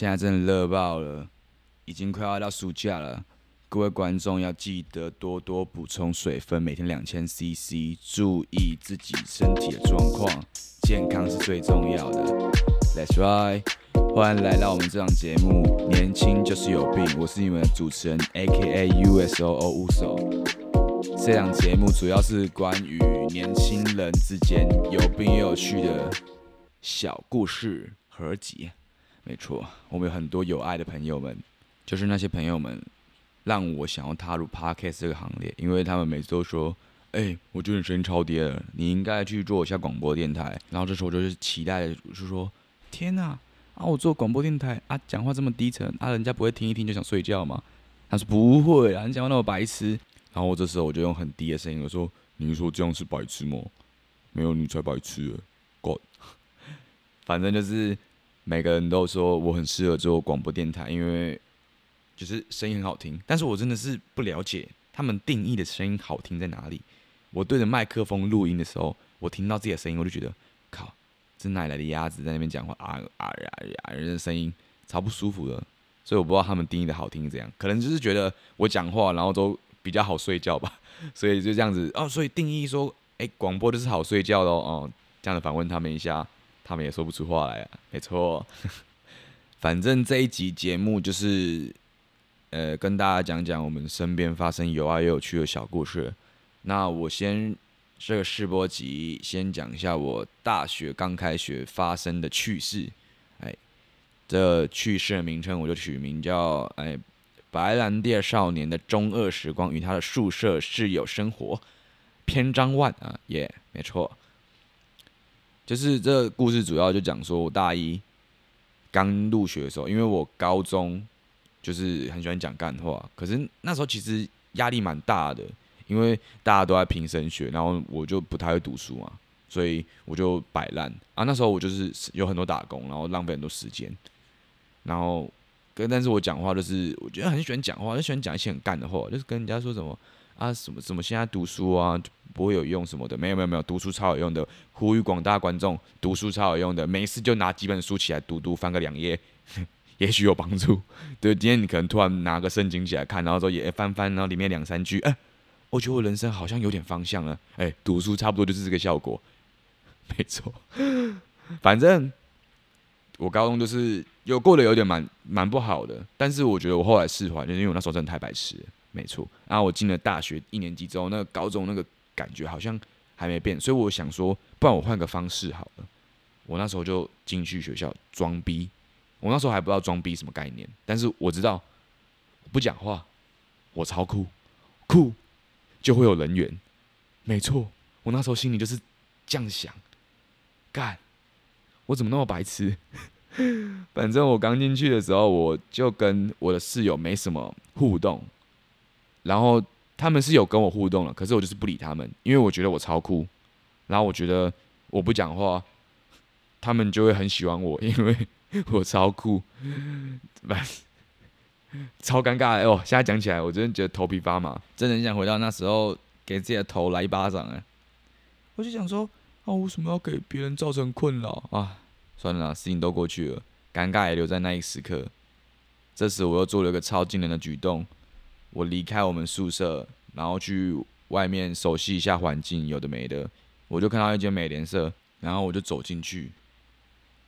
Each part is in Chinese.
现在真的热爆了，已经快要到暑假了。各位观众要记得多多补充水分，每天两千 CC，注意自己身体的状况，健康是最重要的。That's right，欢迎来到我们这档节目，年轻就是有病。我是你们的主持人 AKA USOO 乌手。这档节目主要是关于年轻人之间有病又有趣的小故事合集。没错，我们有很多有爱的朋友们，就是那些朋友们让我想要踏入 podcast 这个行列，因为他们每次都说：“哎、我觉得你声音超低了，你应该去做一下广播电台。”然后这时候我就是期待的，就说：“天哪、啊，我做广播电台啊，讲话这么低沉啊，人家不会听一听就想睡觉吗？”他说：“不会啊，你讲话那么白痴。”然后我这时候我就用很低的声音我说：“你说这样是白痴吗？没有，你才白痴欸，God。”反正就是每个人都说我很适合做广播电台，因为就是声音很好听。但是我真的是不了解他们定义的声音好听在哪里。我对着麦克风录音的时候，我听到自己的声音，我就觉得靠，这哪来的鸭子在那边讲话啊啊呀呀！人的声音超不舒服的。所以我不知道他们定义的好听是怎样，可能就是觉得我讲话然后都比较好睡觉吧，所以就这样子哦。所以定义说，哎、广播就是好睡觉的哦。哦，这样子反问他们一下，他们也说不出话来啊。没错，反正这一集节目就是，呃，跟大家讲讲我们身边发生有爱又有趣的小故事。那我先这个试播集先讲一下我大学刚开学发生的趣事。哎，这趣事的名称我就取名叫哎白兰地少年的中二时光与他的宿舍室友生活篇章 one 啊，耶、没错。就是这故事主要就讲说，我大一刚入学的时候，因为我高中就是很喜欢讲干话，可是那时候其实压力蛮大的，因为大家都在拼升学，然后我就不太会读书嘛，所以我就摆烂啊。那时候我就是有很多打工，然后浪费很多时间，然后跟但是我讲话就是我觉得很喜欢讲话，就喜欢讲一些很干的话，就是跟人家说什么啊什么什么现在读书啊就不会有用什么的，没有没有没有，读书超有用的，呼吁广大观众读书超有用的，没事就拿几本书起来读读，翻个两页，也许有帮助。对，今天你可能突然拿个圣经起来看，然后说也翻翻，然后里面两三句，哎、我觉得我人生好像有点方向了，哎、读书差不多就是这个效果，没错，反正我高中就是有过得有点蛮蛮不好的，但是我觉得我后来释怀，就是因为我那时候真的太白痴了，没错。然后我进了大学一年级之后，那个高中那个感觉好像还没变，所以我想说，不然我换个方式好了。我那时候就进去学校装逼，我那时候还不知道装逼什么概念，但是我知道不讲话，我超酷，酷就会有人缘，没错。我那时候心里就是这样想，干，我怎么那么白痴？反正我刚进去的时候，我就跟我的室友没什么互动，然后他们是有跟我互动了，可是我就是不理他们，因为我觉得我超酷，然后我觉得我不讲话，他们就会很喜欢我，因为我超酷，反 超尴尬的哦！现在讲起来，我真的觉得头皮发麻，真的很想回到那时候给自己的头来一巴掌哎！我就想说，啊，为什么要给别人造成困扰啊？算了啦，事情都过去了，尴尬也留在那一时刻。这时我又做了一个超惊人的举动，我离开我们宿舍，然后去外面熟悉一下环境，有的没的，我就看到一间美联社，然后我就走进去，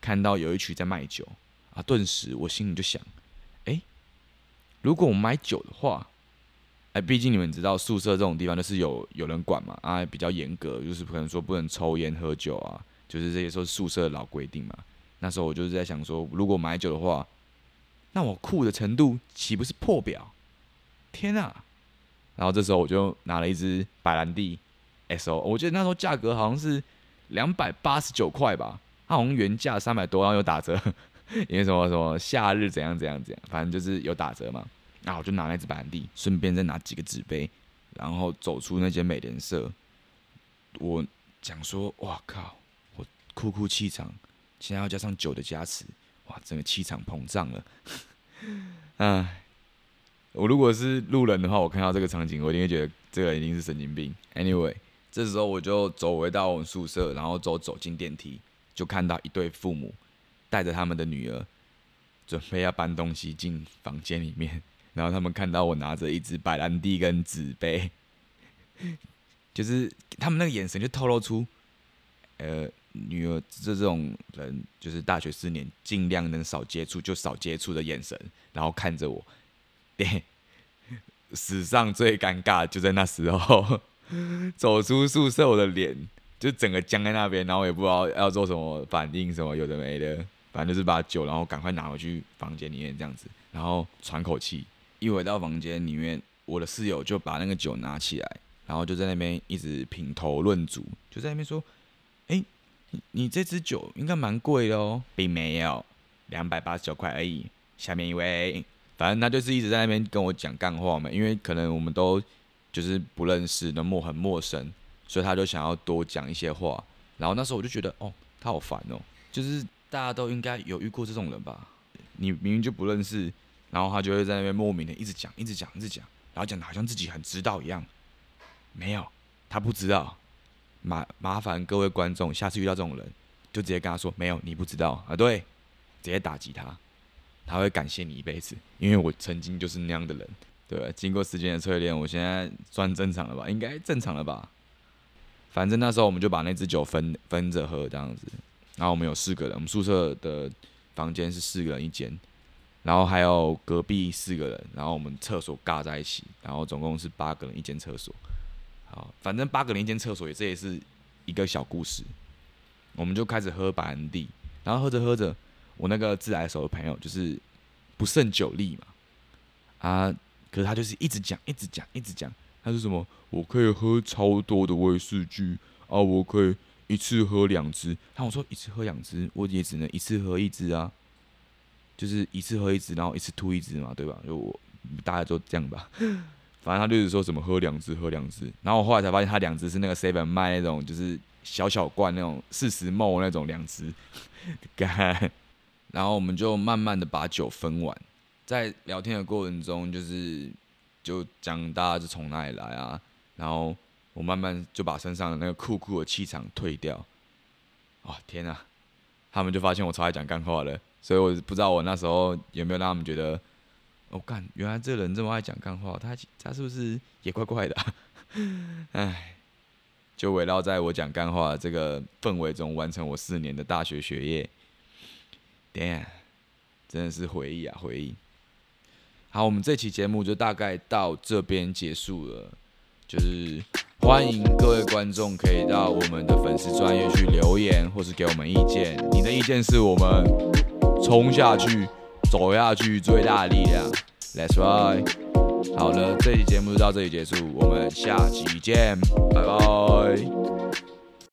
看到有一群在卖酒啊，顿时我心里就想，哎、如果我买酒的话，哎，毕竟你们知道宿舍这种地方就是有有人管嘛，啊，比较严格，就是可能说不能抽烟喝酒啊，就是这些都是宿舍的老规定嘛。那时候我就是在想说，如果买酒的话，那我酷的程度岂不是破表？天啊！然后这时候我就拿了一支白兰地 SO，我记得那时候价格好像是两百八十九块吧，它好像原价三百多，然后有打折，因为什么什么夏日怎样怎样怎样，反正就是有打折嘛。然后我就拿了一支白兰地，顺便再拿几个纸杯，然后走出那间美联社。我讲说，哇靠，我酷酷气场，现在要加上酒的加持，哇，整个气场膨胀了。唉，我如果是路人的话，我看到这个场景，我一定会觉得这个人一定是神经病。Anyway，这时候我就走回到我们宿舍，然后走走进电梯，就看到一对父母带着他们的女儿准备要搬东西进房间里面，然后他们看到我拿着一支白兰地跟纸杯，就是他们那个眼神就透露出，呃，女儿这这种人就是大学四年尽量能少接触就少接触的眼神，然后看着我，对，史上最尴尬就在那时候，走出宿舍我的脸就整个僵在那边，然后也不知道要做什么反应，什么有的没的。反正就是把酒，然后赶快拿回去房间里面这样子，然后喘口气。一回到房间里面，我的室友就把那个酒拿起来，然后就在那边一直品头论足，就在那边说：“哎，你你这支酒应该蛮贵的哦，并没有，两百八十九块而已。”下面一位，反正他就是一直在那边跟我讲干话嘛，因为可能我们都就是不认识，那陌很陌生，所以他就想要多讲一些话。然后那时候我就觉得，哦，他好烦哦，就是。大家都应该有遇过这种人吧？你明明就不认识，然后他就会在那边莫名的一直讲、一直讲、一直讲，然后讲的好像自己很知道一样。没有，他不知道。麻麻烦各位观众，下次遇到这种人，就直接跟他说：“没有，你不知道啊。”对，直接打击他，他会感谢你一辈子。因为我曾经就是那样的人，对经过时间的淬炼，我现在算正常了吧？应该正常了吧？反正那时候我们就把那支酒分分着喝，这样子。然后我们有四个人，我们宿舍的房间是四个人一间，然后还有隔壁四个人，然后我们厕所尬在一起，然后总共是八个人一间厕所。好，反正八个人一间厕所也这也是一个小故事。我们就开始喝白兰地，然后喝着喝着，我那个自来熟的朋友就是不胜酒力嘛，啊，可是他就是一直讲，一直讲，一直讲，他说什么我可以喝超多的威士忌啊，我可以。一次喝两支，那我说一次喝两支，我也只能一次喝一支啊，就是一次喝一支，然后一次吐一支嘛，对吧？就我大家就这样吧，反正他就是说什么喝两支，喝两支，然后我后来才发现他两支是那个 seven 卖那种，就是小小罐那种四十 ml 那种两支，干，然后我们就慢慢的把酒分完，在聊天的过程中，就是就讲大家是从哪里来啊，然后。我慢慢就把身上的那个酷酷的气场退掉。哇，天啊！他们就发现我超爱讲干话了，所以我不知道我那时候有没有让他们觉得，我干，原来这人这么爱讲干话，他他是不是也怪怪的？唉，就围绕在我讲干话这个氛围中完成我四年的大学学业。Damn，真的是回忆啊，回忆。好，我们这期节目就大概到这边结束了，就是。欢迎各位观众可以到我们的粉丝专业去留言，或是给我们意见。你的意见是我们冲下去、走下去最大的力量。Let's ride！好了，这期节目就到这里结束，我们下期见，拜拜。